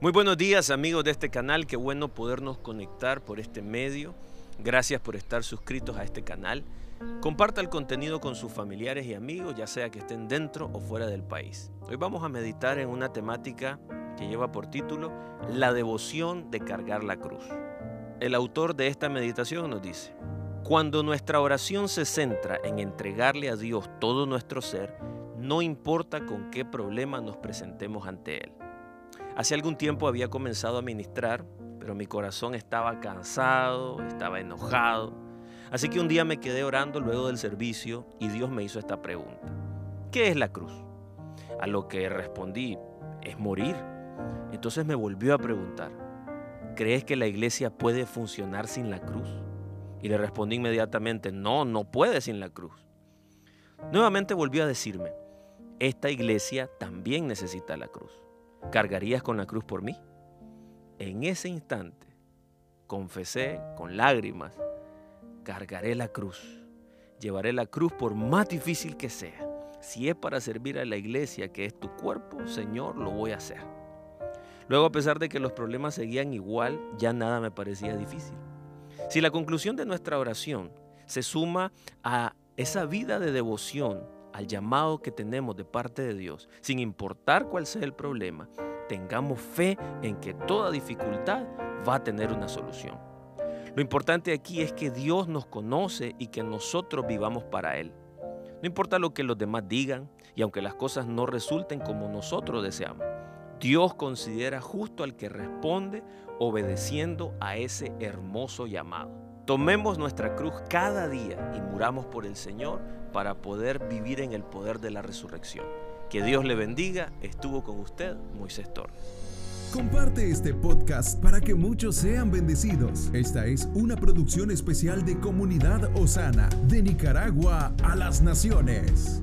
Muy buenos días amigos de este canal, qué bueno podernos conectar por este medio. Gracias por estar suscritos a este canal. Comparta el contenido con sus familiares y amigos, ya sea que estén dentro o fuera del país. Hoy vamos a meditar en una temática que lleva por título La devoción de cargar la cruz. El autor de esta meditación nos dice, cuando nuestra oración se centra en entregarle a Dios todo nuestro ser, no importa con qué problema nos presentemos ante Él. Hace algún tiempo había comenzado a ministrar, pero mi corazón estaba cansado, estaba enojado. Así que un día me quedé orando luego del servicio y Dios me hizo esta pregunta. ¿Qué es la cruz? A lo que respondí, es morir. Entonces me volvió a preguntar, ¿crees que la iglesia puede funcionar sin la cruz? Y le respondí inmediatamente, no, no puede sin la cruz. Nuevamente volvió a decirme, esta iglesia también necesita la cruz. ¿Cargarías con la cruz por mí? En ese instante confesé con lágrimas, cargaré la cruz. Llevaré la cruz por más difícil que sea. Si es para servir a la iglesia que es tu cuerpo, Señor, lo voy a hacer. Luego, a pesar de que los problemas seguían igual, ya nada me parecía difícil. Si la conclusión de nuestra oración se suma a esa vida de devoción, al llamado que tenemos de parte de Dios, sin importar cuál sea el problema, tengamos fe en que toda dificultad va a tener una solución. Lo importante aquí es que Dios nos conoce y que nosotros vivamos para Él. No importa lo que los demás digan y aunque las cosas no resulten como nosotros deseamos, Dios considera justo al que responde obedeciendo a ese hermoso llamado. Tomemos nuestra cruz cada día y muramos por el Señor para poder vivir en el poder de la resurrección. Que Dios le bendiga. Estuvo con usted Moisés Torres. Comparte este podcast para que muchos sean bendecidos. Esta es una producción especial de Comunidad Osana, de Nicaragua a las Naciones.